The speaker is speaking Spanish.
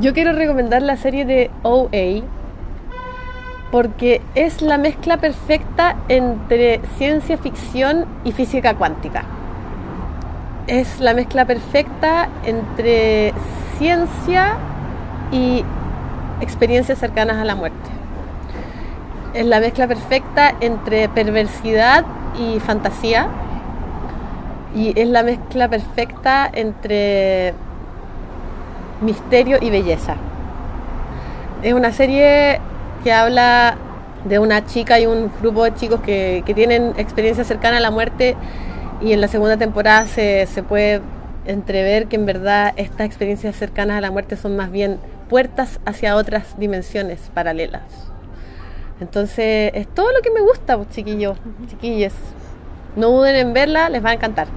Yo quiero recomendar la serie de OA porque es la mezcla perfecta entre ciencia ficción y física cuántica. Es la mezcla perfecta entre ciencia y experiencias cercanas a la muerte. Es la mezcla perfecta entre perversidad y fantasía. Y es la mezcla perfecta entre misterio y belleza. Es una serie que habla de una chica y un grupo de chicos que, tienen experiencia cercana a la muerte y en la segunda temporada se, se puede entrever que en verdad estas experiencias cercanas a la muerte son más bien puertas hacia otras dimensiones paralelas. Entonces es todo lo que me gusta, pues, chiquillos, chiquilles. No duden en verla, les va a encantar.